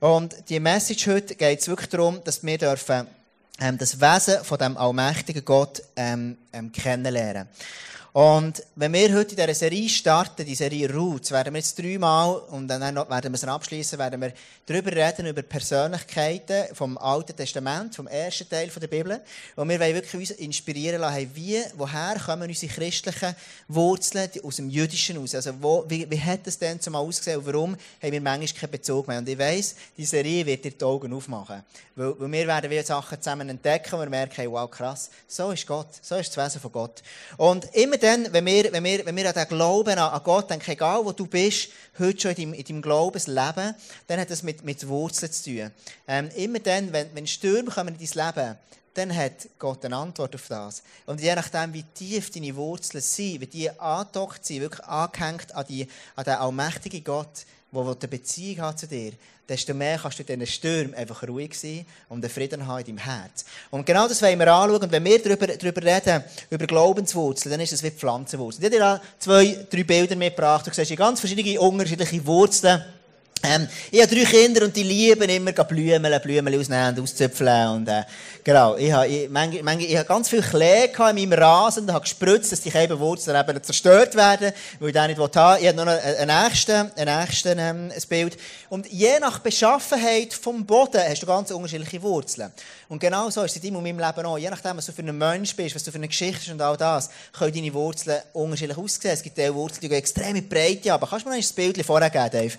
Und die Message heute geht es wirklich darum, dass wir dürfen, ähm, das Wesen von dem allmächtigen Gott ähm, ähm, kennenlernen. Und wenn wir heute in dieser Serie starten, die Serie Roots, werden wir jetzt dreimal, und dann werden wir es abschließen, werden wir darüber reden, über Persönlichkeiten vom Alten Testament, vom ersten Teil der Bibel. Und wir wollen wirklich uns inspirieren lassen, wie, woher kommen unsere christlichen Wurzeln aus dem Jüdischen aus? Also, wo, wie, wie hat es denn zumal ausgesehen und warum haben wir manchmal keinen Bezug mehr? Und ich weiss, die Serie wird dir die Augen aufmachen. Weil, weil wir werden wieder Sachen zusammen entdecken und wir merken, wow, krass, so ist Gott, so ist das Wesen von Gott. Und immer dann, wenn wir, wenn wir, wenn wir an den Glauben an Gott denken, egal wo du bist, heute schon in deinem, in deinem Glaubensleben, dann hat das mit, mit Wurzeln zu tun. Ähm, immer dann, wenn, wenn Stürme kommen in dein Leben, dann hat Gott eine Antwort auf das. Und je nachdem, wie tief deine Wurzeln sind, wie die angedockt sind, wirklich angehängt an, die, an den allmächtigen Gott, der eine Beziehung hat zu dir, desto mehr kannst du in diesen Stürmen einfach ruhig sein und einen Frieden haben in deinem Herz. Und genau das wollen wir anschauen. Und wenn wir darüber, darüber reden, über Glaubenswurzeln, dann ist es wie Pflanzenwurzeln. Ich habe dir zwei, drei Bilder mitgebracht. Du siehst ganz verschiedene unterschiedliche Wurzeln. Ähm, ich habe drei Kinder und die lieben immer Blümeln, Blümeln ausnehmen und auszupfeln. Und, äh, genau, ich habe, ich, manchmal, manchmal, ich habe ganz viel Klee in meinem Rasen und habe gespritzt, dass die Wurzeln eben zerstört werden, weil ich den nicht haben Ich habe noch einen nächsten, einen nächsten ähm, ein Bild. Und je nach Beschaffenheit vom Boden hast du ganz unterschiedliche Wurzeln. Und genau so ist es in deinem und meinem Leben auch. Je nachdem, was du für ein Mensch bist, was du für eine Geschichte hast und all das, können deine Wurzeln unterschiedlich aussehen. Es gibt Wurzeln, die gehen extrem in die Breite, aber kannst du mir noch ein Bild vorher geben, Dave?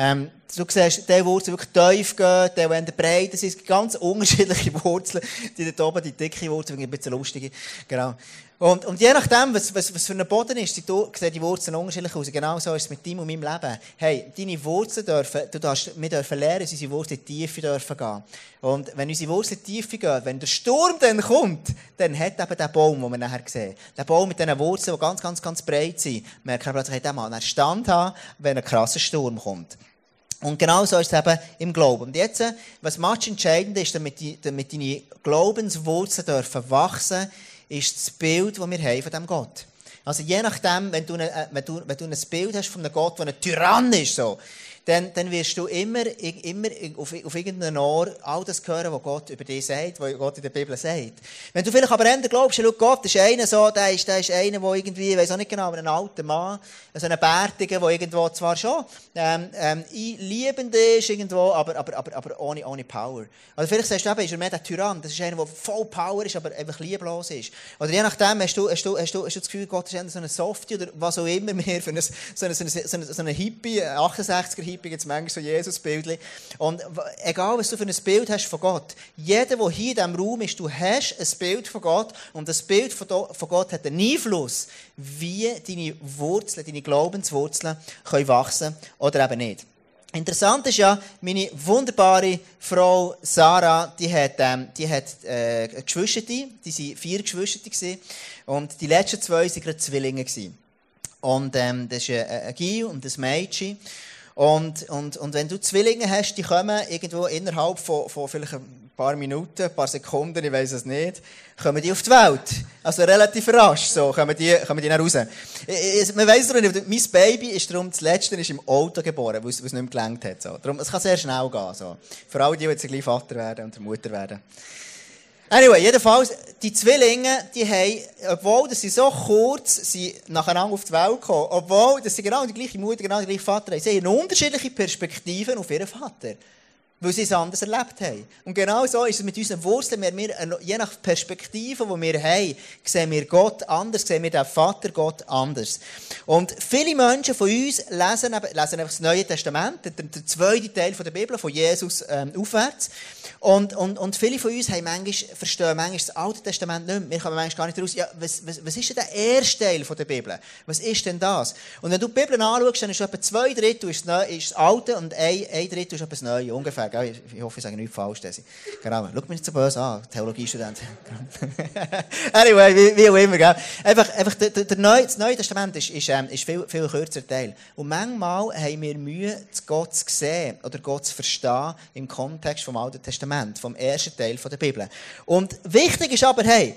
Ähm, du siehst, die Wurzeln wirklich tief gehen, die, die breit sind. Es gibt ganz unterschiedliche Wurzeln. Die da oben, die dicke Wurzel, ein bisschen lustig. Genau. Und, und je nachdem, was, was, was für ein Boden ist, sehen die Wurzeln unterschiedlich aus. Genau so ist es mit deinem und meinem Leben. Hey, deine Wurzeln dürfen, du darfst, wir dürfen lernen, dass unsere Wurzeln tiefer dürfen gehen. Und wenn unsere Wurzeln tiefer gehen, wenn der Sturm dann kommt, dann hat eben der Baum, den wir nachher sehen. Der Baum mit diesen Wurzeln, die ganz, ganz, ganz breit sind, merkt man plötzlich, hey, der Mann, er Stand haben, wenn ein krasser Sturm kommt. Und genau so ist es eben im Glauben. Und jetzt, was much entscheidend ist, damit, die, damit deine Glaubenswurzeln dürfen wachsen, ist das Bild, das wir haben von diesem Gott. Also je nachdem, wenn du, äh, wenn du, wenn du ein Bild hast von einem Gott, der ein Tyrann ist, so, dann, dann wirst du immer, immer auf, auf irgendeinen Ort all das hören, was Gott über dich sagt, was Gott in der Bibel sagt. Wenn du vielleicht aber eher glaubst, schau, Gott ist einer so, der ist, der ist einer, der irgendwie, ich weiß auch nicht genau, aber ein alter Mann, so ein Bärtiger, der irgendwo zwar schon ähm, ähm, liebend ist, irgendwo, aber, aber, aber, aber ohne, ohne Power. Oder vielleicht sagst du eben, ist er mehr der Tyrann, das ist einer, der voll Power ist, aber einfach lieblos ist. Oder je nachdem hast du, hast du, hast du, hast du das Gefühl, Gott ist eher so ein Softie oder was auch immer mehr für ein, so ein, so ein, so ein, so ein Hippie, 68er-Hippie, Hippie gibt es manchmal so Jesus-Bildchen. Und egal, was du für ein Bild hast von Gott, jeder, der hier in diesem Raum ist, du hast ein Bild von Gott und das Bild von Gott hat einen Einfluss, wie deine Wurzeln, deine Glaubenswurzeln können wachsen oder eben nicht. Interessant ist ja, meine wunderbare Frau Sarah, die hat, ähm, die hat äh, Geschwister, die waren vier Geschwister und die letzten zwei waren gerade Zwillinge. Und ähm, das ist ein, ein Gil und ein Mädchen. Und, und, und wenn du Zwillinge hast, die kommen irgendwo innerhalb von, von vielleicht ein paar Minuten, ein paar Sekunden, ich weiß es nicht, kommen die auf die Welt. Also relativ rasch, so, kommen die, kommen die nach raus. Man weiss doch nicht, mein Baby ist darum, das letzte ist im Auto geboren, weil es, nicht mehr gelangt hat, so. Darum, es kann sehr schnell gehen, so. Vor allem die, die jetzt gleich Vater werden und Mutter werden. Anyway, jedenfalls, die Zwillinge, die haben, obwohl dass sie so kurz sie nacheinander auf die Welt kommen, obwohl dass sie genau die gleiche Mutter, genau den gleichen Vater haben, sie haben unterschiedliche Perspektiven auf ihren Vater. Weil sie es anders erlebt haben. Und genau so ist es mit unseren Wurzeln. Wir, wir, je nach Perspektive, die wir haben, sehen wir Gott anders, sehen wir den Vater Gott anders. Und viele Menschen von uns lesen, lesen das Neue Testament, der, der zweite Teil der Bibel, von Jesus ähm, aufwärts. Und, und, und viele von uns haben manchmal, verstehen manchmal das Alte Testament nicht mehr. Wir kommen manchmal gar nicht raus, ja, was, was, was ist denn der erste Teil der Bibel? Was ist denn das? Und wenn du die Bibel anschaust, dann ist etwa zwei Drittel ist das, ist das Alte und ein, ein Drittel ist etwas Neues, ungefähr. Gell? Ich hoffe, ich sage nichts falsch. Genau. Schau mich nicht so böse an, Theologiestudent. anyway, wie, wie auch immer. Gell? Einfach, einfach der, der Neue, das Neue Testament ist, ist, ähm, viel, viel kürzer Teil. Und manchmal haben wir Mühe, Gott zu sehen oder Gott zu verstehen im Kontext vom Alten Testament. Vom ersten Teil der Bibel. Und wichtig ist aber, hey,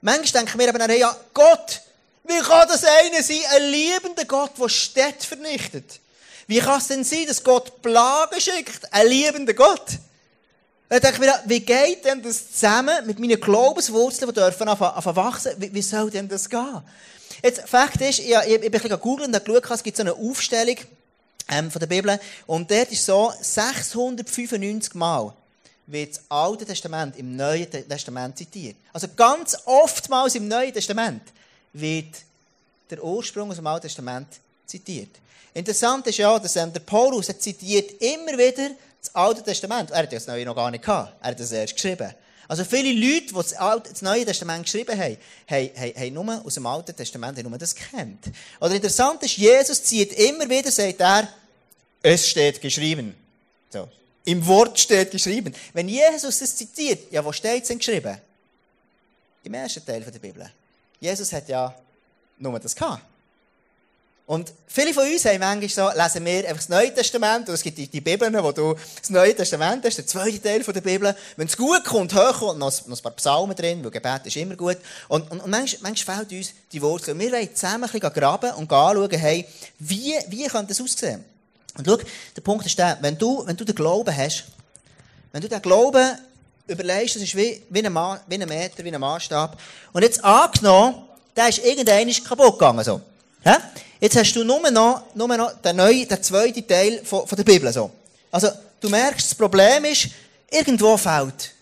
manchmal denken wir eben, ja, Gott, wie kann das einer sein, ein liebender Gott, der Städte vernichtet? Wie kann es denn sein, dass Gott Plagen schickt? Ein liebender Gott. Dann denke ich mir, wie geht denn das zusammen mit meinen Glaubenswurzeln, die dürfen anfangen wachsen? Wie, wie soll denn das gehen? Jetzt, Fakt ist, ich, ich, ich bin ein bisschen gegoogelt und geschaut, es gibt so eine Aufstellung ähm, von der Bibel. Und dort ist so 695 Mal wird das Alte Testament im Neuen Testament zitiert. Also ganz oftmals im Neuen Testament wird der Ursprung aus dem Alten Testament zitiert. Interessant ist ja, dass ähm, der Paulus zitiert immer wieder das Alte Testament. Er hat das Neue noch gar nicht gehabt. Er hat das erst geschrieben. Also viele Leute, die das, Alte, das Neue Testament geschrieben haben, haben, haben, nur aus dem Alten Testament haben nur das kennt. Oder interessant ist, Jesus zieht immer wieder, sagt er, es steht geschrieben. So. Im Wort steht geschrieben. Wenn Jesus das zitiert, ja, wo steht es denn geschrieben? Im ersten Teil der Bibel. Jesus hat ja nur das gehabt. Und viele von uns haben manchmal so, lesen wir einfach das Neue Testament, und es gibt die, die Bibeln, wo du das Neue Testament hast, der zweite Teil der Bibel. Wenn es gut kommt, hochkommt, noch, noch ein paar Psalmen drin, weil Gebet ist immer gut. Und, und, und manchmal, manchmal fehlt uns die Worte. Wir wollen zusammen ein bisschen graben und anschauen, hey, wie, wie könnte das aussehen? Und schau, der Punkt ist der, wenn du, wenn du den Glauben hast, wenn du den Glauben überlegst, das ist wie, wie, ein, Ma wie ein Meter, wie ein Maßstab, und jetzt angenommen, der ist irgendein kaputt gegangen, so. Ja? Jetzt hast du nur noch, nur noch den, neuen, den zweiten Teil von, von der Bibel. So. Also, du merkst, das Problem ist, irgendwo fehlt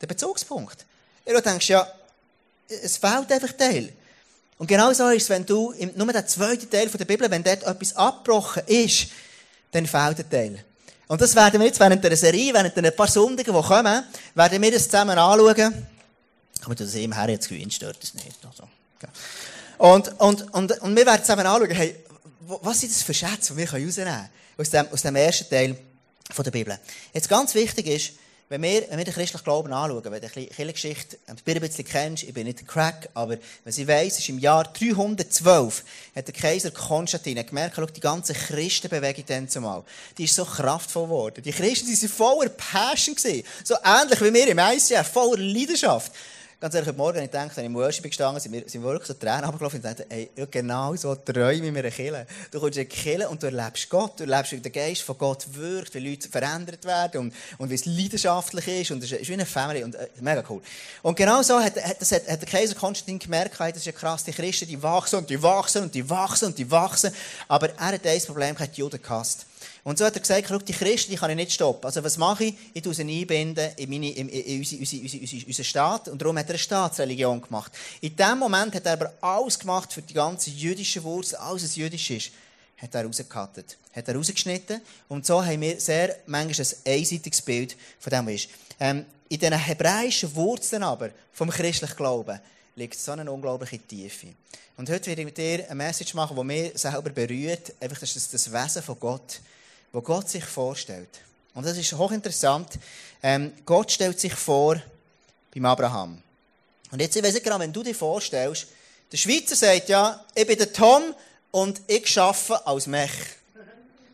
der Bezugspunkt. Du denkst, ja, es fehlt einfach Teil. Und genau so ist es, wenn du im, nur den zweiten Teil von der Bibel, wenn dort etwas abgebrochen ist, dann fehlt der Teil. Und das werden wir jetzt während der Serie, während ein paar Sonntagen, die kommen, werden wir das zusammen anschauen. Aber das eben her jetzt gewinnt, stört das nicht. Also, okay. Und, und, und, und wir werden zusammen anschauen, hey, was sind das für Schätze, die wir rausnehmen können aus dem, aus dem ersten Teil von der Bibel. Jetzt ganz wichtig ist, wenn wir, wenn wir den christlichen Glauben anschauen, wenn du die Kirchengeschichte ein bisschen kennst, ich bin nicht der Crack, aber wenn sie weiss, ist im Jahr 312 hat der Kaiser Konstantin gemerkt, schau, die ganze Christenbewegung dann zumal, die ist so kraftvoll geworden. Die Christen, die sind voller Passion gewesen. So ähnlich wie wir im ICF, voller Leidenschaft. Ganz ehrlich, heute Morgen, ich denke, wenn ich im Worship gestanden sind wir, sind wirklich so Tränen runtergelaufen und dachte, ey, genau so träume wir eine Kirche. Du kommst in eine und du erlebst Gott, du erlebst, wie der Geist von Gott wirkt, wie Leute verändert werden und, und wie es leidenschaftlich ist und es ist wie eine Family und äh, mega cool. Und genau so hat, hat, das hat, hat der Kaiser Konstantin gemerkt, das ist ja krass, die Christen, die wachsen und die wachsen und die wachsen und die wachsen, aber er hat ein Problem, hat die Juden gehasst. Und so hat er gesagt, schau, die Christen, die kann ich nicht stoppen. Also was mache ich? Ich tue sie einbinden in, meine, in, in, unsere, unsere, unsere, unseren Staat. Und darum hat er eine Staatsreligion gemacht. In dem Moment hat er aber alles gemacht für die ganze jüdische Wurzel, alles was jüdisch ist, hat er rausgekattet. Hat er rausgeschnitten. Und so haben wir sehr manchmal ein einseitiges Bild von dem, was ist. Ähm, in den hebräischen Wurzeln aber vom christlichen Glauben liegt so eine unglaubliche Tiefe. Und heute werde ich mit dir eine Message machen, die mich selber berührt. Einfach das, ist das Wesen von Gott wo Gott sich vorstellt. Und das ist hochinteressant. Ähm, Gott stellt sich vor beim Abraham. Und jetzt, ich weiss genau, wenn du dir vorstellst, der Schweizer sagt ja, ich bin der Tom und ich arbeite als Mech.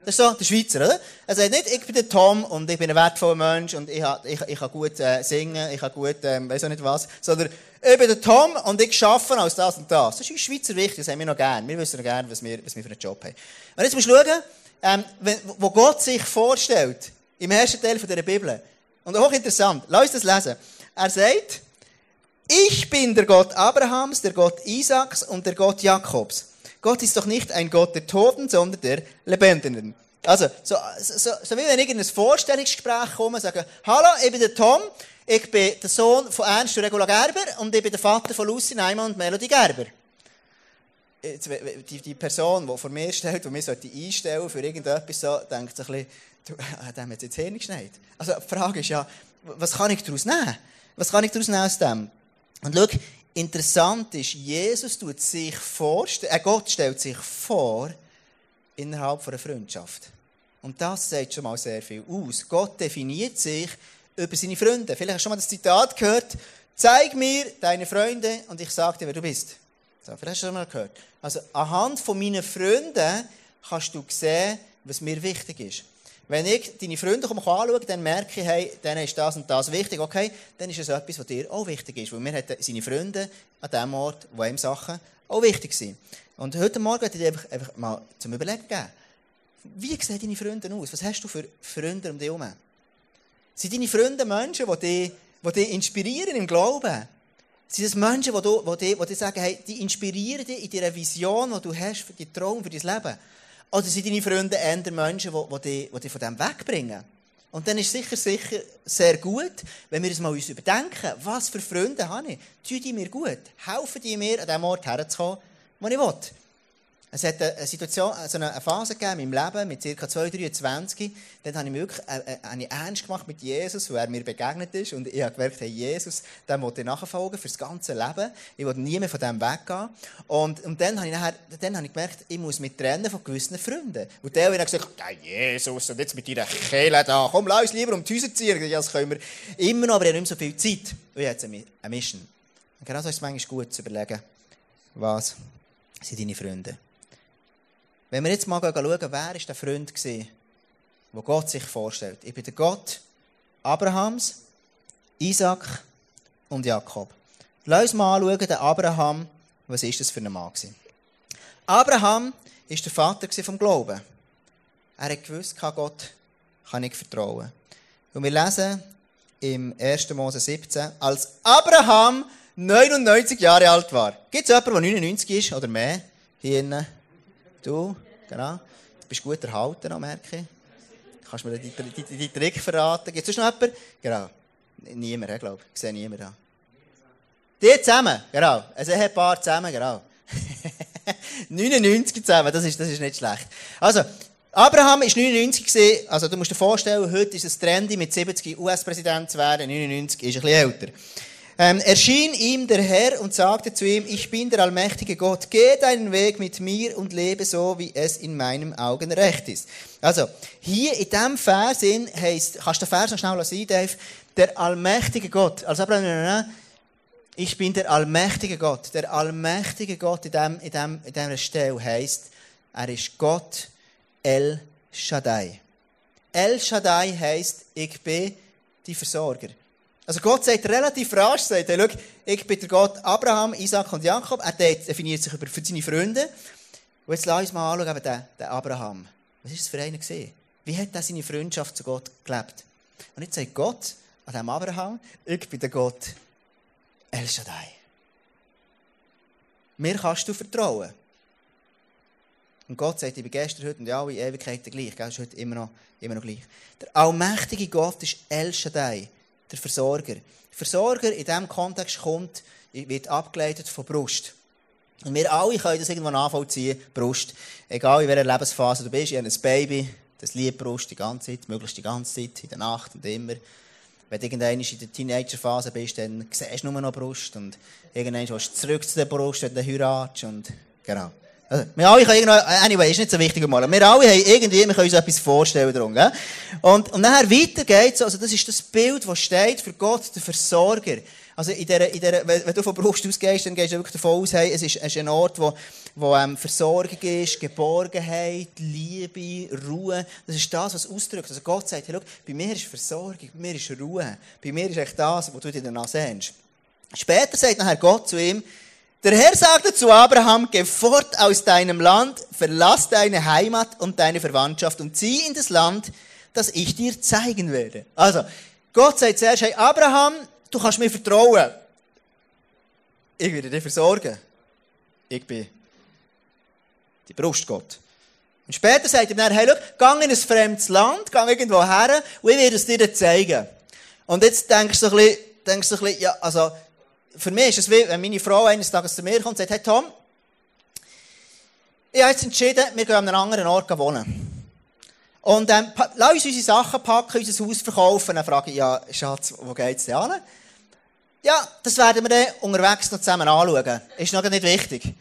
Das ist so der Schweizer, oder? Er sagt nicht, ich bin der Tom und ich bin ein wertvoller Mensch und ich, ich, ich kann gut äh, singen, ich kann gut, ähm, weiß auch nicht was, sondern ich bin der Tom und ich arbeite als das und das. Das ist in Schweizer wichtig, das haben wir noch gern. Wir wissen noch gern, was wir, was wir für einen Job haben. Und jetzt musst du schauen, ähm, wo Gott sich vorstellt, im ersten Teil von der Bibel. Und auch interessant, lass uns das lesen. Er sagt, ich bin der Gott Abrahams, der Gott Isaaks und der Gott Jakobs. Gott ist doch nicht ein Gott der Toten, sondern der Lebenden. Also, so, so, so wie wenn ich in ein Vorstellungsgespräch komme und sage, hallo, ich bin der Tom, ich bin der Sohn von Ernst und Regula Gerber und ich bin der Vater von Lucy Neumann und Melody Gerber die, die Person, die vor mir steht, die mir einstellen für irgendetwas, so, denkt sich ein bisschen, du, äh, dem hat jetzt Hirn geschneit. Also, die Frage ist ja, was kann ich daraus nehmen? Was kann ich daraus nehmen aus dem? Und schau, interessant ist, Jesus tut sich vor, äh, Gott stellt sich vor, innerhalb einer Freundschaft. Und das sagt schon mal sehr viel aus. Gott definiert sich über seine Freunde. Vielleicht hast du schon mal das Zitat gehört, zeig mir deine Freunde und ich sage dir, wer du bist. So, vielleicht hast du das mal gehört. Also, anhand von meinen Freunden kannst du sehen, was mir wichtig ist. Wenn ich deine Freunde anschaue, dann merke ich, hey, denen ist das und das wichtig, okay, dann ist es etwas, was dir auch wichtig ist. Weil mir hat seine Freunde an dem Ort, wo ihm Sachen auch wichtig sind. Und heute Morgen werde ich dir einfach, einfach mal zum Überlegen geben. Wie sehen deine Freunde aus? Was hast du für Freunde um dich herum? Sind deine Freunde Menschen, die dich, die dich inspirieren im Glauben? Sind das Menschen, die, die, die, die sagen, hey, die inspirieren dich in deiner Vision, die du hast für deinen Traum, für dein Leben? Oder sind deine Freunde eher Menschen, die, die, die dich von dem wegbringen? Und dann ist sicher, sicher sehr gut, wenn wir uns mal überdenken, was für Freunde habe ich? Tun die mir gut? Helfen die mir, an dem Ort herzukommen, wo ich will? Es hat eine Situation, also eine Phase gegeben in meinem Leben, mit ca. 2, 23. Dann habe ich wirklich äh, äh, ernst gemacht mit Jesus, wo er mir begegnet ist. Und ich habe gemerkt, hey, Jesus, dem wollte ich nachfolgen für das ganze Leben. Ich wollte nie mehr von dem weggehen. Und, und dann, habe ich nachher, dann habe ich gemerkt, ich muss mich trennen von gewissen Freunden. Und der hat gesagt, ja, Jesus, und jetzt mit deiner Kehle da, komm, lass uns lieber um die Häuser ziehen. Ja, das können wir immer noch, aber ich habe nicht mehr so viel Zeit. Und jetzt eine Mission. Und genau so ist es manchmal gut zu überlegen, was sind deine Freunde. Wenn wir jetzt mal schauen, wer war der Freund, den Gott sich vorstellt. Ich bin der Gott Abrahams, Isaac und Jakob. Lass uns mal anschauen, den Abraham, was ist das für ein Mann gewesen? Abraham war der Vater vom Glauben. Er hat gewusst, Gott kann ich vertrauen. Und wir lesen im 1. Mose 17, als Abraham 99 Jahre alt war. Gibt es jemanden, der 99 ist oder mehr hier innen? Du, genau. Du bist gut erhalten, merke ich. Kannst du mir die, die, die, die Trick verraten? Gibt es noch jemanden? Genau. Niemand, ich glaube ich. sehe niemanden da. Die zusammen, genau. Ein Ehepaar zusammen, genau. 99 zusammen, das ist, das ist nicht schlecht. Also, Abraham war 99 gewesen, also du musst dir vorstellen, heute ist es trendy, mit 70 US-Präsident zu werden, 99 ist ein bisschen älter ähm, erschien ihm der Herr und sagte zu ihm, ich bin der allmächtige Gott, geh deinen Weg mit mir und lebe so, wie es in meinen Augen recht ist. Also, hier in diesem Vers heißt, kannst du den Vers noch schnell sehen, Dave, der allmächtige Gott. Also, ich bin der allmächtige Gott. Der allmächtige Gott in, dem, in, dem, in dieser Stelle heisst, er ist Gott El Shaddai. El Shaddai heisst, ich bin die Versorger. Also Gott sagt relativ rasch, sagt er, schau, ich bin der Gott Abraham, Isaac und Jakob. Er definiert sich über, für seine Freunde. Und jetzt lass uns mal anschauen, den, den Abraham. Was war das für einen? Wie hat er seine Freundschaft zu Gott gelebt? Und jetzt sagt Gott an dem Abraham, ich bin der Gott El Shaddai. Mir kannst du vertrauen. Und Gott sagt, ich bin gestern, heute und alle Ewigkeiten gleich. Das ist heute immer noch, immer noch gleich. Der allmächtige Gott ist El Shaddai der Versorger. Versorger in diesem Kontext kommt, wird abgeleitet von Brust. Und wir alle können das irgendwo nachvollziehen, Brust. Egal in welcher Lebensphase du bist, ich habe ein Baby, das liebt Brust die ganze Zeit, möglichst die ganze Zeit, in der Nacht und immer. Wenn du irgendwann in der Teenagerphase bist, dann siehst du nur noch Brust und irgendwann willst du zurück zu der Brust, wenn du heiratest und, genau. Also, wir alle können irgendwo, anyway, ist nicht so wichtig mal. Wir alle haben irgendwie, wir können uns etwas vorstellen darum, gell? Und, und nachher weiter geht's, also das ist das Bild, das steht für Gott, der Versorger. Also in der, in der, wenn du von Brust ausgehst, dann gehst du wirklich davon aus, hey, es ist, es ist ein Ort, wo, wo ähm, Versorgung ist, Geborgenheit, Liebe, Ruhe. Das ist das, was ausdrückt. Also Gott sagt, hey, schau, bei mir ist Versorgung, bei mir ist Ruhe. Bei mir ist echt das, was du dir danach sehnst. Später sagt nachher Gott zu ihm, der Herr sagte zu Abraham, geh fort aus deinem Land, verlass deine Heimat und deine Verwandtschaft und zieh in das Land, das ich dir zeigen werde. Also, Gott sagt zuerst, hey Abraham, du kannst mir vertrauen. Ich werde dich versorgen. Ich bin die Brust Gott. Und später sagt er dann, hey, schau, geh in ein fremdes Land, geh irgendwo her und ich werde es dir zeigen. Und jetzt denkst du ein bisschen, denkst du ein bisschen ja, also, für mich ist es wie, wenn meine Frau eines Tages zu mir kommt und sagt, hey Tom, ich habe jetzt entschieden, wir gehen an einem anderen Ort wohnen. Und ähm, lass uns unsere Sachen packen, unser Haus verkaufen. Dann frage ich, ja, Schatz, wo geht's denn an? Ja, das werden wir dann unterwegs noch zusammen anschauen. Ist noch nicht wichtig.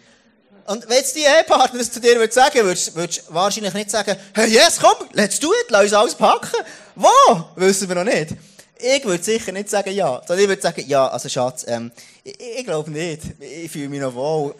Und wenn jetzt die Ehepartner das zu dir würde sagen, würdest du wahrscheinlich nicht sagen, hey, yes, komm, let's do it, lass uns alles packen. Wo? Wissen wir noch nicht ich würde sicher nicht sagen ja. Sondern ich würde sagen, ja, also Schatz, ähm, ich, ich glaube nicht. Ich fühle mich noch wohl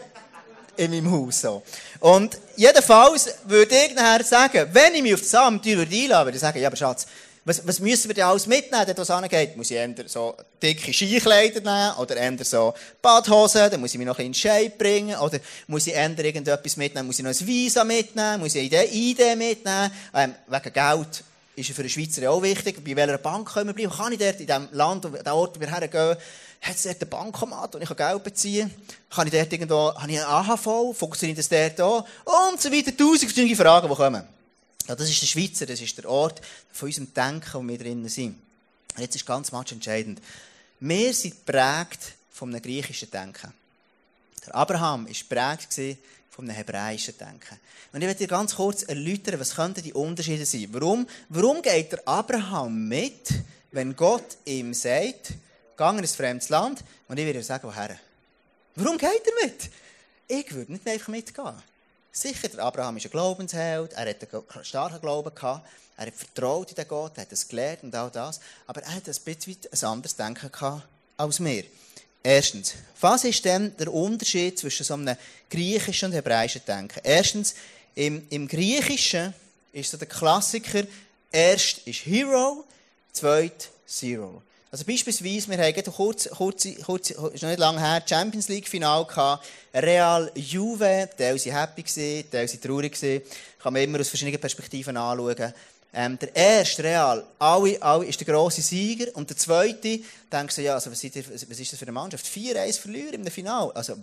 in meinem Haus. So. Und jedenfalls würde ich nachher sagen, wenn ich mich auf das einladen würde, würde ich sagen, ja, aber Schatz, Was, was müssen wir denn alles mitnehmen, dort was angeht? Muss ich entweder so dicke Skikleider nehmen oder entweder so Badhosen, dann muss ich mich noch in Shape bringen oder muss ich entweder irgendetwas mitnehmen, muss ich noch ein Visa mitnehmen, muss ich eine Idee mitnehmen, ähm, wegen Geld ist für einen Schweizer auch wichtig, bei welcher Bank können wir bleiben, kann ich dort in dem Land, an den Ort, wo wir hergehen, hat es dort einen Bankomat, wo ich Geld beziehen kann? Kann ich dort irgendwo, habe ich einen AHV, funktioniert das dort auch? Und so weiter, tausend verschiedene Fragen, die kommen. Ja, das ist der Schweizer, das ist der Ort von unserem Denken, wo wir drinnen sind. Und jetzt ist ganz much entscheidend. Wir sind geprägt von einem griechischen Denken. Der Abraham war geprägt einem hebräischen Denken. Und ich werde dir ganz kurz erläutern, was könnten die Unterschiede sein. Warum, warum geht der Abraham mit, wenn Gott ihm sagt, geh in ein fremdes Land, und ich würde dir sagen, woher? Warum geht er mit? Ich würde nicht einfach mitgehen. Sicher, der Abraham ist ein Glaubensheld, er hat einen starken Glauben gehabt, er hat vertraut in den Gott, er hat es gelernt und all das, aber er hat ein bisschen ein anderes Denken gehabt als wir. Erstens, was ist denn der Unterschied zwischen so einem griechischen und hebräischen Denken? Erstens, im, im Griechischen ist so der Klassiker, erst ist Hero, zweit Zero. Also beispielsweise, wir haben kurz, kurz, kurz, ist noch nicht lange her, Champions League Final gehabt, Real Juve, Teil sind happy gewesen, Teil sind traurig gewesen. Kann man immer aus verschiedenen Perspektiven anschauen. Ähm, der erste Real, alle, alle ist der grosse Sieger. Und der zweite, denkst du, ja, also, was, das, was ist das für eine Mannschaft? 4-1 verlieren im Finale. Also,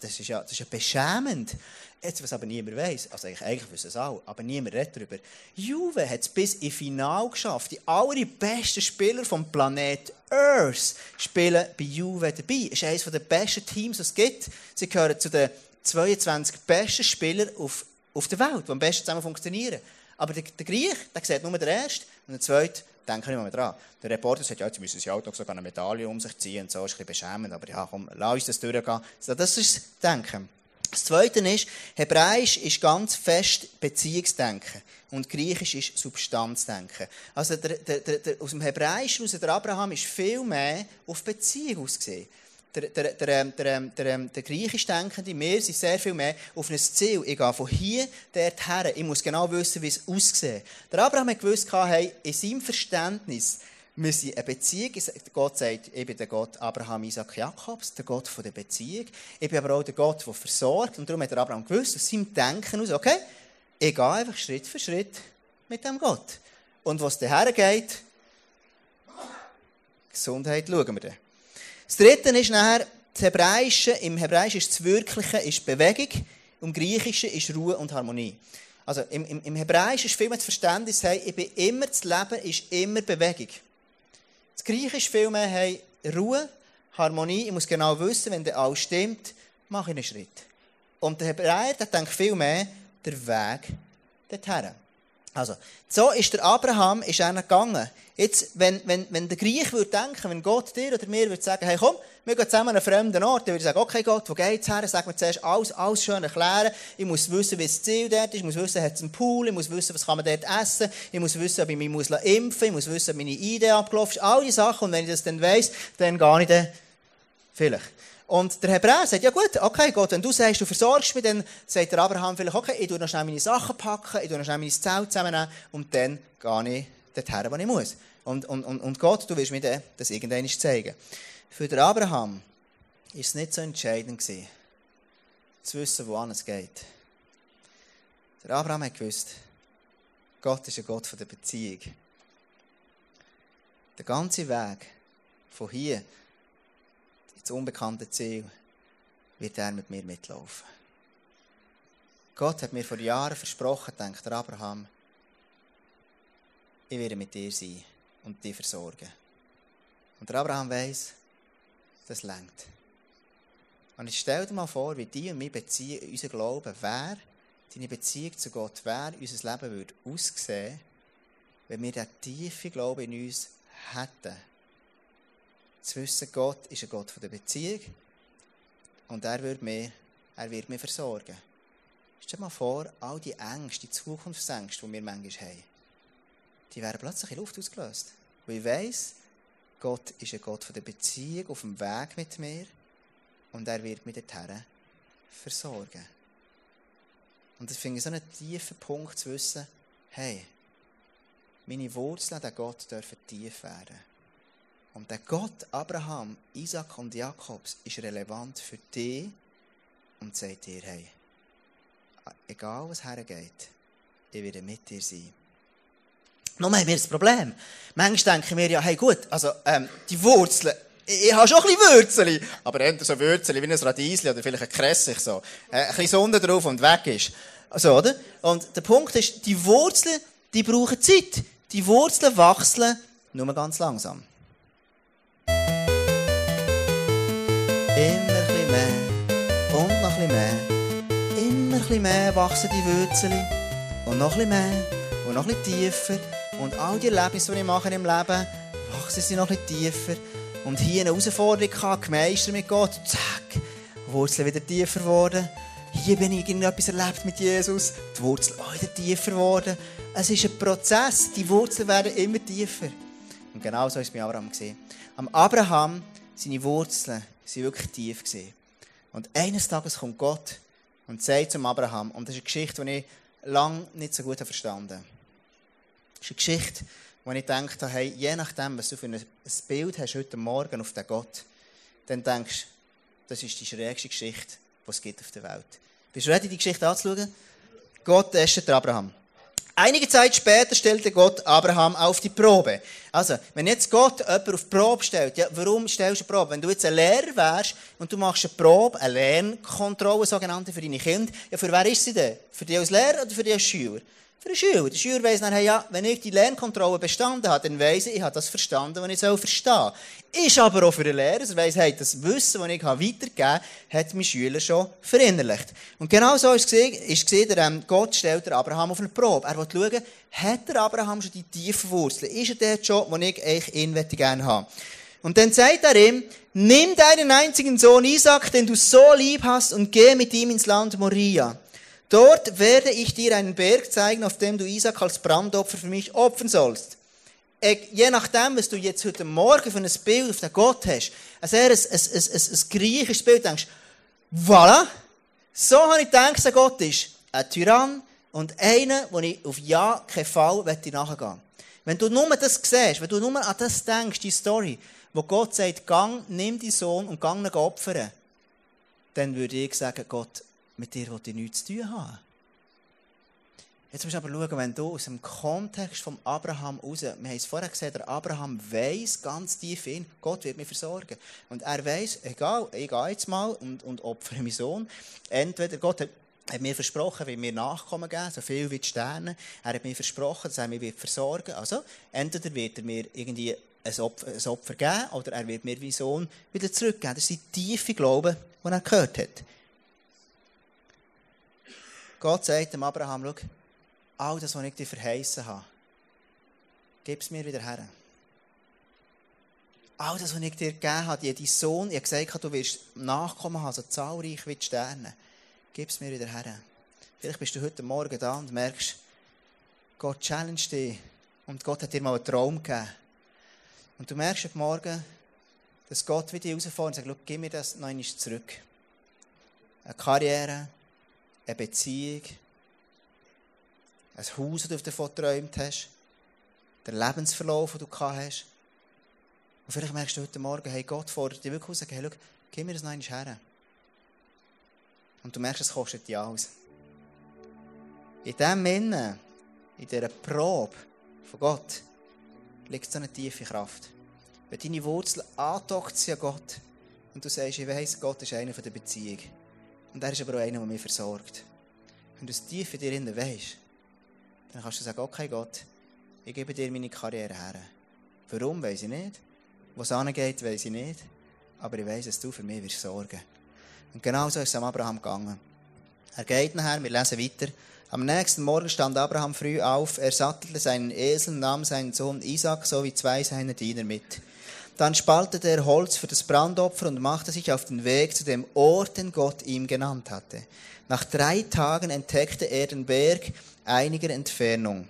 das ist ja, das ist ja beschämend. Jetzt, was aber niemand weiß, also eigentlich, eigentlich wissen es auch, aber niemand redet darüber. Juve hat es bis ins Finale geschafft. Die allerbesten Spieler vom Planet Earth spielen bei Juve dabei. Es ist eines der besten Teams, die es gibt. Sie gehören zu den 22 besten Spielern auf, auf der Welt, die am besten zusammen funktionieren. Aber der, der Griech, der sieht nur den ersten und der zweite, denke ich mehr dran. Der Reporter sagt, ja, jetzt müssen sie auch sogar eine Medaille um sich ziehen und so, ist ein bisschen beschämend, aber ja, komm, lass uns das durchgehen. Das ist das Denken. Das Zweite ist, Hebräisch ist ganz fest Beziehungsdenken und Griechisch ist Substanzdenken. Also der, der, der, aus dem Hebräischen, aus der Abraham, ist viel mehr auf Beziehung ausgesehen der, der, der, der, der, der griechisch Denkende, wir sind sehr viel mehr auf ein Ziel. Ich gehe von hier dorthin. Ich muss genau wissen, wie es aussieht. Der Abraham hat gewusst, hey, in seinem Verständnis, wir sind eine Beziehung. Gott sagt, ich bin der Gott Abraham, Isaac, Jakobs, der Gott der Beziehung. Ich bin aber auch der Gott, der versorgt. Und darum hat der Abraham gewusst, aus seinem Denken aus, okay, ich gehe einfach Schritt für Schritt mit dem Gott. Und was daher geht, Gesundheit schauen wir dann. Das dritte ist nachher, das Hebräische, im Hebräischen ist das Wirkliche ist Bewegung, im Griechischen ist Ruhe und Harmonie. Also im, im, im Hebräischen ist viel mehr das Verständnis, hey, ich bin immer, das Leben ist immer Bewegung. Das Griechische viel mehr, hey, Ruhe, Harmonie, ich muss genau wissen, wenn der alles stimmt, mache ich einen Schritt. Und der Hebräer, der denkt viel mehr, der Weg dorthin. Also, so ist der Abraham ist einer gegangen. Jetzt, wenn, wenn, wenn der Griech würde denken, wenn Gott dir oder mir würde sagen, hey, komm, wir gehen zusammen an einen fremden Ort, dann würde ich sagen, okay, Gott, wo geht's her? Sag mir zuerst alles, alles schön erklären. Ich muss wissen, wie das Ziel dort ist. Ich muss wissen, hat es einen Pool? Ich muss wissen, was kann man dort essen? Ich muss wissen, ob ich mich muss impfen muss. Ich muss wissen, ob meine Idee abgelaufen ist. All diese Sachen. Und wenn ich das dann weiss, dann gehe ich dann vielleicht. Und der Hebräer sagt, ja gut, okay Gott, wenn du sagst, du versorgst mich, dann sagt der Abraham vielleicht, okay, ich tue noch schnell meine Sachen packen, ich tue noch schnell mein Zelt zusammennehmen und dann gehe ich dorthin, wo ich muss. Und, und, und, Gott, du willst mir das irgendwann zeigen. Für den Abraham war es nicht so entscheidend gewesen, zu wissen, wohin es geht. Der Abraham hat gewusst, Gott ist ein Gott von der Beziehung. Der ganze Weg von hier das unbekannte Ziel, wird er mit mir mitlaufen. Gott hat mir vor Jahren versprochen, denkt der Abraham, ich werde mit dir sein und dich versorgen. Und der Abraham weiß, das längt. Und ich stell dir mal vor, wie die und meine Beziehung, unser Glauben wäre, deine Beziehung zu Gott wäre, unser Leben würde aussehen, wenn wir diesen tiefen Glauben in uns hätten zu wissen, Gott ist ein Gott der Beziehung und er wird mir, er wird mir versorgen. Stell dir mal vor, all die Ängste, die Zukunftsängste, die wir manchmal haben, die werden plötzlich in Luft ausgelöst. Weil ich weiss, Gott ist ein Gott der Beziehung auf dem Weg mit mir und er wird mich dorthin versorgen. Und das finde ich so einen tiefen Punkt zu wissen, hey, meine Wurzeln, der Gott, dürfen tief werden. Und der Gott Abraham, Isaac und Jakobs ist relevant für dich und sagt dir, hey, egal was hergeht, ich werde mit dir sein. Nun haben wir das Problem. Manchmal denken wir ja, hey gut, also ähm, die Wurzeln, ich, ich habe schon ein bisschen Würzeli, aber eher so Würzeli wie ein Radiesli oder vielleicht ein Kressig so. Äh, ein bisschen Sonne drauf und weg ist. Also, oder? Und der Punkt ist, die Wurzeln, die brauchen Zeit. Die Wurzeln wachsen nur ganz langsam. Mehr. Immer ein bisschen mehr wachsen die Wurzeln und noch ein bisschen mehr und noch ein bisschen tiefer. Und all die Erlebnisse, die ich mache im Leben, wachsen sie noch ein bisschen tiefer. Und hier eine Herausforderung gehabt, gemeistert mit Gott. Zack, Wurzeln wieder tiefer geworden. Hier bin ich irgendetwas erlebt mit Jesus. Die Wurzeln auch wieder tiefer geworden. Es ist ein Prozess. Die Wurzeln werden immer tiefer. Und genau so ist es bei Abraham gesehen. Am Abraham, seine Wurzeln, waren wirklich tief gesehen. Und eines Tages kommt Gott und sagt zum Abraham, und das ist eine Geschichte, die ich lange nicht so gut verstanden habe. Das ist eine Geschichte, wo ich denke, hey, je nachdem, was du für ein Bild hast heute Morgen auf den Gott, dann denkst du, das ist die schrägste Geschichte, die es gibt auf der Welt. Bist du ready, die Geschichte anzuschauen? Gott testet Abraham. Einige Zeit später stellte Gott Abraham auf die Probe. Also, wenn jetzt Gott jemanden auf die Probe stellt, ja, warum stellst du eine Probe? Wenn du jetzt ein Lehrer wärst und du machst eine Probe, eine Lernkontrolle, sogenannte, für deine Kinder, ja, für wer ist sie denn? Für dich als Lehrer oder für dich als Schüler? Für den Schüler. Der Schüler weiss dann, ja, wenn ich die Lernkontrolle bestanden habe, dann weiss ich, ich habe das verstanden, was ich soll verstehen Ist aber auch für den Lehrer, er weiss, hey, das Wissen, das ich weitergegeben habe, hat mein Schüler schon verinnerlicht. Und genau so ist es gesehen, ähm, Gott stellt der Abraham auf eine Probe. Er will schauen, hat der Abraham schon die tiefen Wurzeln? Ist er der Job, den ich eigentlich ihn gerne haben Und dann sagt er ihm, nimm deinen einzigen Sohn Isaac, den du so lieb hast, und geh mit ihm ins Land Moria. Dort werde ich dir einen Berg zeigen, auf dem du Isaac als Brandopfer für mich opfern sollst. Je nachdem, was du jetzt heute Morgen für ein Bild auf den Gott hast, also eher ein, ein, ein, ein, griechisches Bild denkst, voilà, so habe ich gedacht, dass Gott ist ein Tyrann und einer, wo ich auf ja keinen Fall nachgehen will. Wenn du nur das siehst, wenn du nur an das denkst, die Story, wo Gott sagt, gang, nimm deinen Sohn und gang ihn opfern, dann würde ich sagen, Gott, mit dir will ich nichts zu tun haben. Jetzt musst du aber schauen, wenn du aus dem Kontext von Abraham raus, wir haben es vorher gesehen, der Abraham weiß ganz tief in, Gott wird mich versorgen. Und er weiß, egal, ich gehe jetzt mal und, und opfere meinen Sohn. Entweder Gott hat, hat mir versprochen, wie mir Nachkommen geben, so viel wie die Sterne. Er hat mir versprochen, dass er mich versorgen wird. Also, entweder wird er mir irgendwie ein Opfer, ein Opfer geben oder er wird mir wie Sohn wieder zurückgeben. Das ist die tiefe Glaube, die er gehört hat. Gott sagt dem Abraham, schau, all das, was ich dir verheißen habe, gib es mir wieder her. All das, was ich dir gegeben habe, dein Sohn, ich habe gesagt, du wirst Nachkommen haben, so zahlreich wie die Sterne, gib es mir wieder her. Vielleicht bist du heute Morgen da und merkst, Gott challenge dich und Gott hat dir mal einen Traum gegeben. Und du merkst heute Morgen, dass Gott wieder herausfordert und sagt, gib mir das noch einmal zurück. Eine Karriere, eine Beziehung, ein Haus, das du davon geträumt hast, der Lebensverlauf, den du gehabt hast. Und vielleicht merkst du heute Morgen, hey, Gott fordert dich wirklich aus, hey, schau, gib mir das noch einmal her. Und du merkst, es kostet dich alles. In diesem Innen, in dieser Probe von Gott, liegt so eine tiefe Kraft. Wenn deine Wurzel andockt an Gott und du sagst, ich weiss, Gott ist einer der Beziehung. Und er ist aber auch einer, der mich versorgt. Wenn du es tief in dir innen weisst, dann kannst du sagen, okay Gott, ich gebe dir meine Karriere her. Warum, weiß ich nicht. Wo es angeht, weiß ich nicht. Aber ich weiss, dass du für mich wirst sorgen. Und genau so ist es am Abraham gegangen. Er geht nachher, wir lesen weiter. Am nächsten Morgen stand Abraham früh auf, er sattelte seinen Esel, nahm seinen Sohn Isaac sowie zwei seiner Diener mit. Dann spaltete er Holz für das Brandopfer und machte sich auf den Weg zu dem Ort, den Gott ihm genannt hatte. Nach drei Tagen entdeckte er den Berg einiger Entfernung.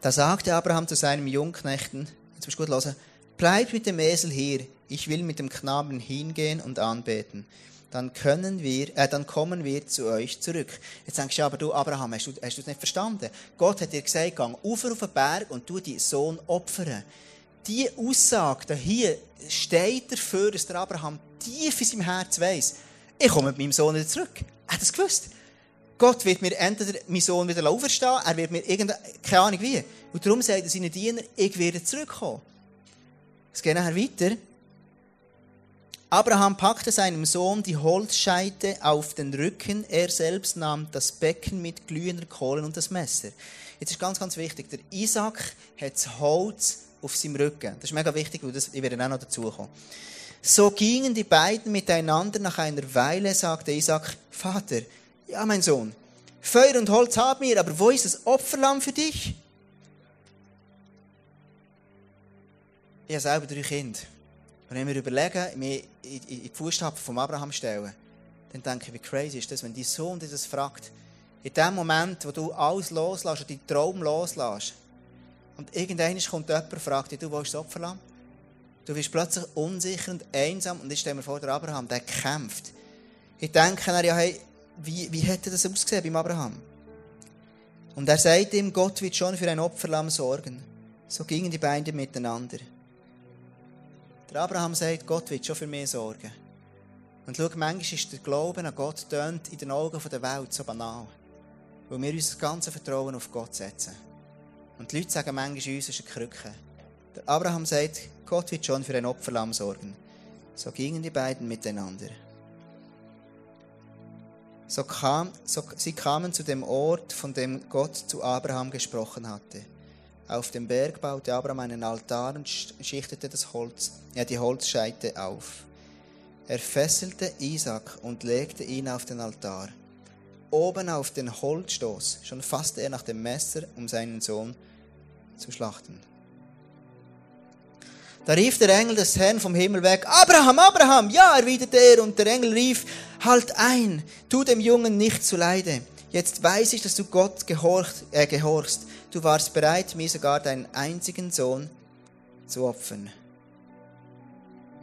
Da sagte Abraham zu seinem Jungknechten, jetzt musst du gut hören, bleib mit dem Esel hier, ich will mit dem Knaben hingehen und anbeten. dann können wir, äh, dann kommen wir zu euch zurück. Jetzt denkst du, aber du, Abraham, hast du, hast du es nicht verstanden? Gott hat dir gesagt, gang auf auf den Berg und tu deinen Sohn opfern. Die Aussage hier steht dafür, dass der Abraham tief in seinem Herz weiss, ich komme mit meinem Sohn wieder zurück. Er hat es gewusst. Gott wird mir entweder meinen Sohn wieder auferstehen, er wird mir irgendeine, keine Ahnung wie. Und darum sagt er seinen Diener, ich werde zurückkommen. Es geht nachher weiter. Abraham packte seinem Sohn die Holzscheite auf den Rücken, er selbst nahm das Becken mit glühender Kohlen und das Messer. Jetzt ist ganz, ganz wichtig, der Isaac hat das Holz auf seinem Rücken. Das ist mega wichtig, weil das, ich werde auch noch dazu kommen. So gingen die beiden miteinander. Nach einer Weile sagte Isaac, Vater, ja, mein Sohn, Feuer und Holz haben wir, aber wo ist das Opferlamm für dich? Ich habe selber drei Kinder. Und wenn wir überlegen, mich in die Fußstapfen von Abraham stellen, dann denke ich, wie crazy ist das, wenn dein Sohn dir das fragt. In dem Moment, wo du alles loslässt und deinen Traum loslässt, und irgendwann kommt jemand und fragt dich, du, wo ist das Opferlamm? Du bist plötzlich unsicher und einsam und ich stelle mir vor, der Abraham, der kämpft. Ich denke dann, ja, hey, wie, wie hätte das ausgesehen beim Abraham? Und er sagt ihm, Gott wird schon für ein Opferlamm sorgen. So gingen die beiden miteinander. Der Abraham sagt, Gott wird schon für mich sorgen. Und schau, manchmal ist der Glaube an Gott in den Augen der Welt so banal. Weil wir unser ganzes Vertrauen auf Gott setzen. Und die Leute sagen manchmal, uns ist eine Krücke. Der Abraham sagt, Gott wird schon für ein Opferlamm sorgen. So gingen die beiden miteinander. So kam, so, sie kamen zu dem Ort, von dem Gott zu Abraham gesprochen hatte. Auf dem Berg baute Abraham einen Altar und schichtete das Holz, ja, die Holzscheite auf. Er fesselte Isaac und legte ihn auf den Altar. Oben auf den Holzstoß schon fasste er nach dem Messer, um seinen Sohn zu schlachten. Da rief der Engel des Herrn vom Himmel weg, Abraham, Abraham, ja, erwiderte er, und der Engel rief, halt ein, tu dem Jungen nicht zuleide. Jetzt weiß ich, dass du Gott gehorcht, äh, gehorchst. Du warst bereit, mir sogar deinen einzigen Sohn zu opfern.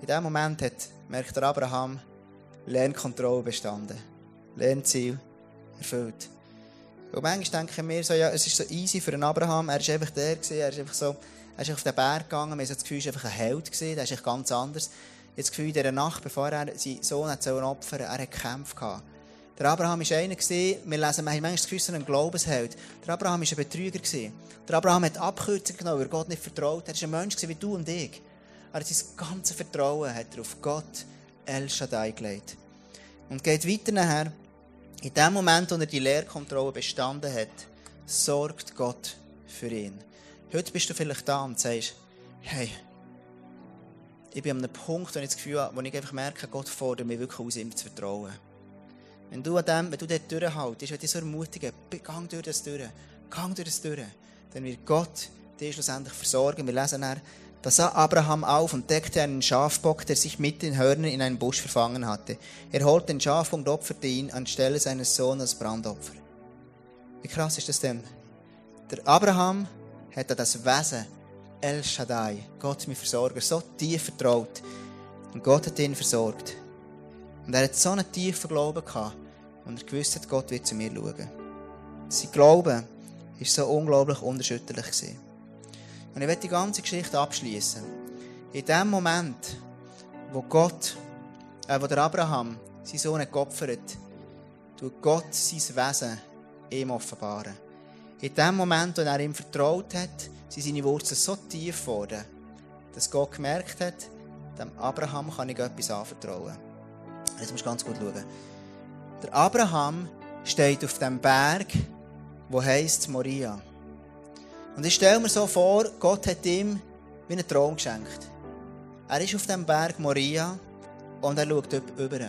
In dem Moment hat, merkt der Abraham, Lernkontrolle bestanden. Lernziel erfüllt. Und manchmal denken wir so, ja, es ist so easy für einen Abraham, er ist einfach der gewesen, er ist einfach so, er ist auf den Berg gegangen, man hat das Gefühl, er ist einfach ein Held gewesen, der ist ganz anders. Jetzt Gefühl, in dieser Nacht, bevor er seinen Sohn hat opfern er hat gekämpft. Der Abraham war einer, gewesen, wir lesen, manchmal das Gefühl, so ein Glaubensheld. Der Abraham war ein Betrüger. Gewesen. Der Abraham hat Abkürzungen genommen, weil er Gott nicht vertraut. Er war ein Mensch wie du und ich. Er hat sein ganzes Vertrauen hat er auf Gott El Shaddai gelegt. Und geht weiter nachher. In dem Moment, wo er die Lehrkontrolle bestanden hat, sorgt Gott für ihn. Heute bist du vielleicht da und sagst, hey, ich bin an einem Punkt, wo ich das Gefühl habe, wo ich einfach merke, Gott fordert mich wirklich aus, ihm zu vertrauen. Wenn du an dem, wenn du dort durchhaltest, wenn ich so ermutigen, gang durch das durch, gang durch das durch, dann wird Gott dich schlussendlich versorgen. Wir lesen dann, da sah Abraham auf und deckte einen Schafbock, der sich mit den Hörnern in einen Busch verfangen hatte. Er holte den Schafbock und opferte ihn anstelle seines Sohnes als Brandopfer. Wie krass ist das denn? Der Abraham er das Wesen El Shaddai, Gott mein Versorger, so tief vertraut. Und Gott hat ihn versorgt. Und er hat so einen tiefen Glauben gehabt, und er gewusst hat, Gott wird zu mir schauen. Sein Glaube war so unglaublich unerschütterlich. Gewesen. Und ich werde die ganze Geschichte abschließen. In dem Moment, wo Gott, äh, wo der Abraham seinen Sohn geopfert tut Gott sein Wesen ihm offenbaren. In dem Moment, wo er ihm vertraut hat, sind seine Wurzeln so tief geworden, dass Gott gemerkt hat, dem Abraham kann ich etwas anvertrauen. Jetzt musst du ganz gut schauen. Der Abraham steht auf dem Berg, wo heißt Moria. Und ich stelle mir so vor, Gott hat ihm wie einen Traum geschenkt. Er ist auf dem Berg Moria und er schaut über.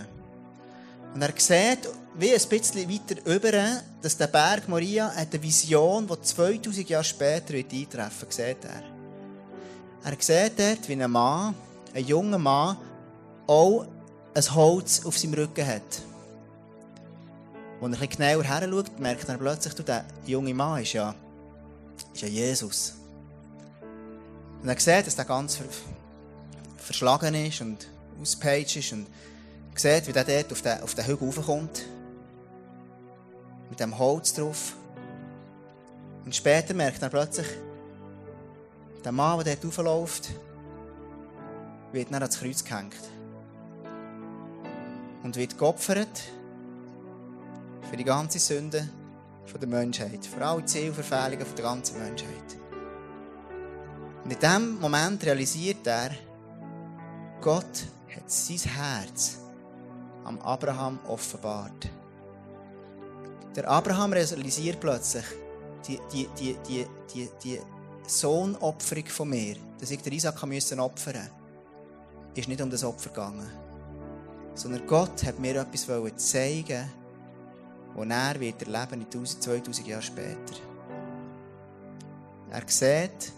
Und er sieht, wie ein bisschen weiter über, dass der Berg Moria hat eine Vision, die 2000 Jahre später wird eintreffen sieht er. Er sieht dort, wie ein Mann, ein junger Mann, auch ein Holz auf seinem Rücken hat. Als er ein bisschen genauer her schaut, merkt er plötzlich, du, der junge Mann ist ja, ist ja Jesus. Und er sieht, dass er ganz verschlagen ist und ausgepeitscht ist und sieht, wie der dort auf den, auf den Hügel raufkommt. Mit dem Holz drauf. Und später merkt er plötzlich, der Mann, der dort raufläuft, wird dann ans Kreuz gehängt. Und wird geopfert für die ganze Sünde der Menschheit. Für alle Zielverfehlungen der ganzen Menschheit. Und in diesem Moment realisiert er, Gott hat sein Herz am Abraham offenbart. Der Abraham realisiert plötzlich, die, die, die, die, die, die Sohnopferung von mir, dass ich den Isaac opfern ist nicht um das Opfer gegangen. Sondern Gott hat mir etwas zeigen und er wird erleben in 2000 Jahre später. Er sieht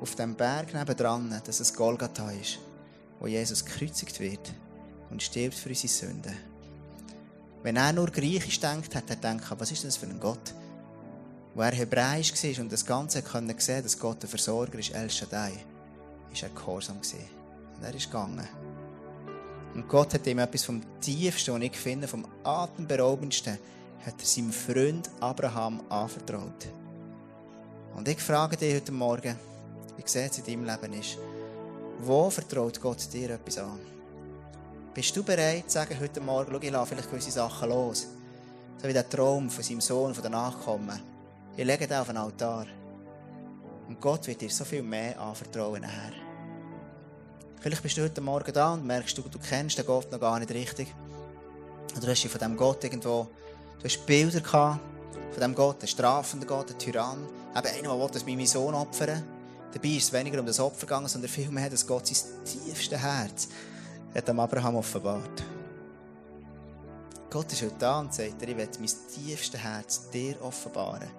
auf dem Berg nebendran, dass es Golgatha ist, wo Jesus gekreuzigt wird und stirbt für unsere Sünden. Wenn er nur griechisch denkt, hat er gedacht, was ist das für ein Gott? Wo er hebräisch war und das Ganze konnte sehen, dass Gott der Versorger ist, El Shaddai, ist er gehorsam. Und er ist gegangen. Und Gott hat ihm etwas vom Tiefsten, was ich finde, vom Atemberaubendsten, hat er seinem Freund Abraham anvertraut. Und ich frage dich heute Morgen, wie es in deinem Leben ist, wo vertraut Gott dir etwas an? Bist du bereit zu sagen, heute Morgen, schau, ich lasse vielleicht gewisse Sachen los. So wie der Traum von seinem Sohn, von den Nachkommen. Ich lege den auf den Altar. Und Gott wird dir so viel mehr anvertrauen nachher. Vielleicht bist du heute Morgen da und merkst, du, du kennst den Gott noch gar nicht richtig. Oder hast dich von diesem Gott irgendwo, du hast Bilder gehabt, von diesem Gott, einen strafenden Gott, einen Tyrann, eben einer, der will, dass meinen Sohn opfern Dabei ist es weniger um das Opfer gegangen, sondern vielmehr, dass Gott sein tiefstes Herz hat am Abraham offenbart. Gott ist heute da und sagt dir, ich will mein tiefstes Herz dir offenbaren.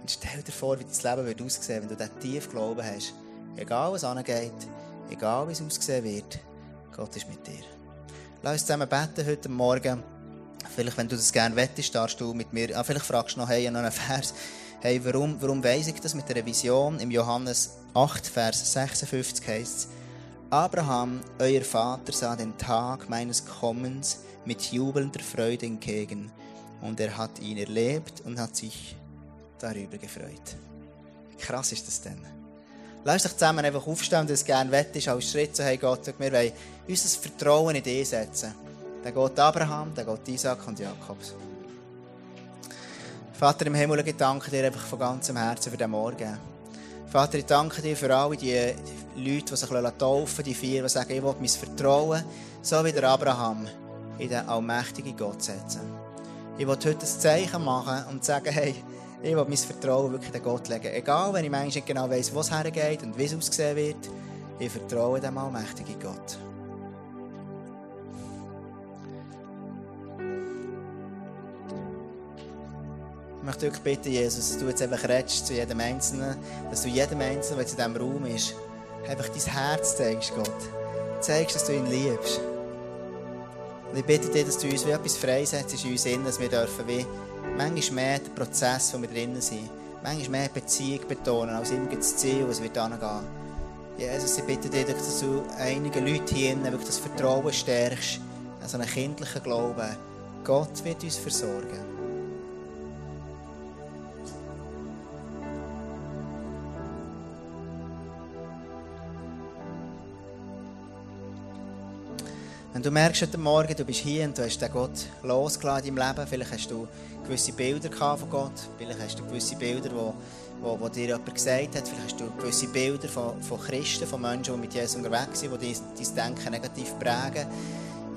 Und stell dir vor, wie dein Leben wird aussehen, wenn du diesen tiefen Glauben hast. Egal was angeht, egal wie es aussehen wird, Gott ist mit dir. Lass uns zusammen beten heute Morgen. Vielleicht, wenn du das gerne wettest, darfst du mit mir, ah, vielleicht fragst du noch, hey, einen Vers. Hey, warum, warum weiss ich das mit der Vision? Im Johannes 8, Vers 56 heißt es, Abraham, euer Vater, sah den Tag meines Kommens mit jubelnder Freude entgegen, und er hat ihn erlebt und hat sich darüber gefreut. Krass ist das denn? Lass dich zusammen einfach aufstehen, dass du gerne wettest, als Schritt zu hey Gott, wir wollen unser Vertrauen in dich setzen. Der Gott Abraham, der Gott Isaac und Jakobs. Vater im Himmel, ich danke dir einfach von ganzem Herzen für den Morgen. Vater, ich danke dir für alle die Leute, die sich taufen die vier, die sagen, ich will mein Vertrauen, so wie der Abraham, in den allmächtigen Gott setzen. Ich will heute ein Zeichen machen und sagen, hey, ich will mein Vertrauen wirklich in Gott legen. Egal, wenn ich manchmal nicht genau weiss, wo es hergeht und wie es aussehen wird, ich vertraue dem allmächtigen Gott. Ich möchte wirklich bitten, Jesus, dass du jetzt einfach redest zu jedem Einzelnen, dass du jedem Einzelnen, der jetzt in diesem Raum ist, einfach dein Herz zeigst, Gott. Zeigst, dass du ihn liebst. Und ich bitte dich, dass du uns wie etwas freisetzt in uns in, dass wir dürfen wie manchmal mehr den Prozess, wo wir drinnen sind, manchmal mehr Beziehung betonen, als immer das Ziel, was wir angehen. Jesus, ich bitte dich, dass du einigen Leuten hier wirklich das Vertrauen stärkst, also einen kindlichen Glauben. Gott wird uns versorgen. Wenn du merkst heute Morgen, du bist hier und du hast den Gott losgelassen in deinem Leben, vielleicht hast du gewisse Bilder von Gott, vielleicht hast du gewisse Bilder, wo, wo, wo dir jemand gesagt hat, vielleicht hast du gewisse Bilder von, von Christen, von Menschen, die mit Jesus unterwegs sind, die dein Denken negativ prägen.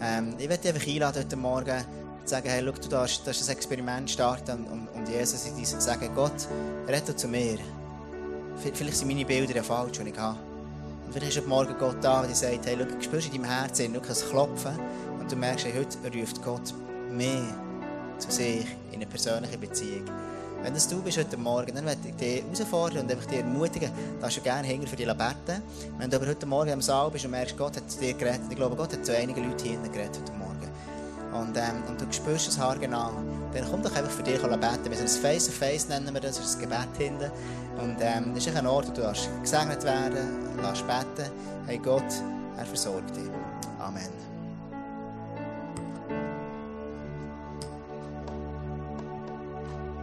Ähm, ich möchte dich einfach einladen heute Morgen zu sagen, hey, schau, du darfst, darfst ein Experiment starten und, und, Jesus in diesem sagen, Gott, rette zu mir. Vielleicht sind meine Bilder ja falsch, die ich habe. Und vielleicht ist heute Morgen Gott da, der sagt, hey, schau, spürst in deinem Herzen ein Klopfen und du merkst, hey, heute ruft Gott mehr zu sich in eine persönliche Beziehung. Wenn du bist heute Morgen, dann werde ich dich herausfordern und einfach dich ermutigen, darfst du gerne hingern für dich beten. Wenn du aber heute Morgen im Saal bist und merkst, Gott hat zu dir geredet, ich glaube, Gott hat zu einigen Leuten hier geredet heute Morgen. Und, ähm, und du spürst es haargenau, dann komm doch einfach für dich beten. Wir sind ein Face-to-Face, nennen wir das, das ist ein Gebet hinten. Und ähm, das ist ein Ort, wo du gesegnet werden, lass beten. Hey Gott, er versorgt dich. Amen.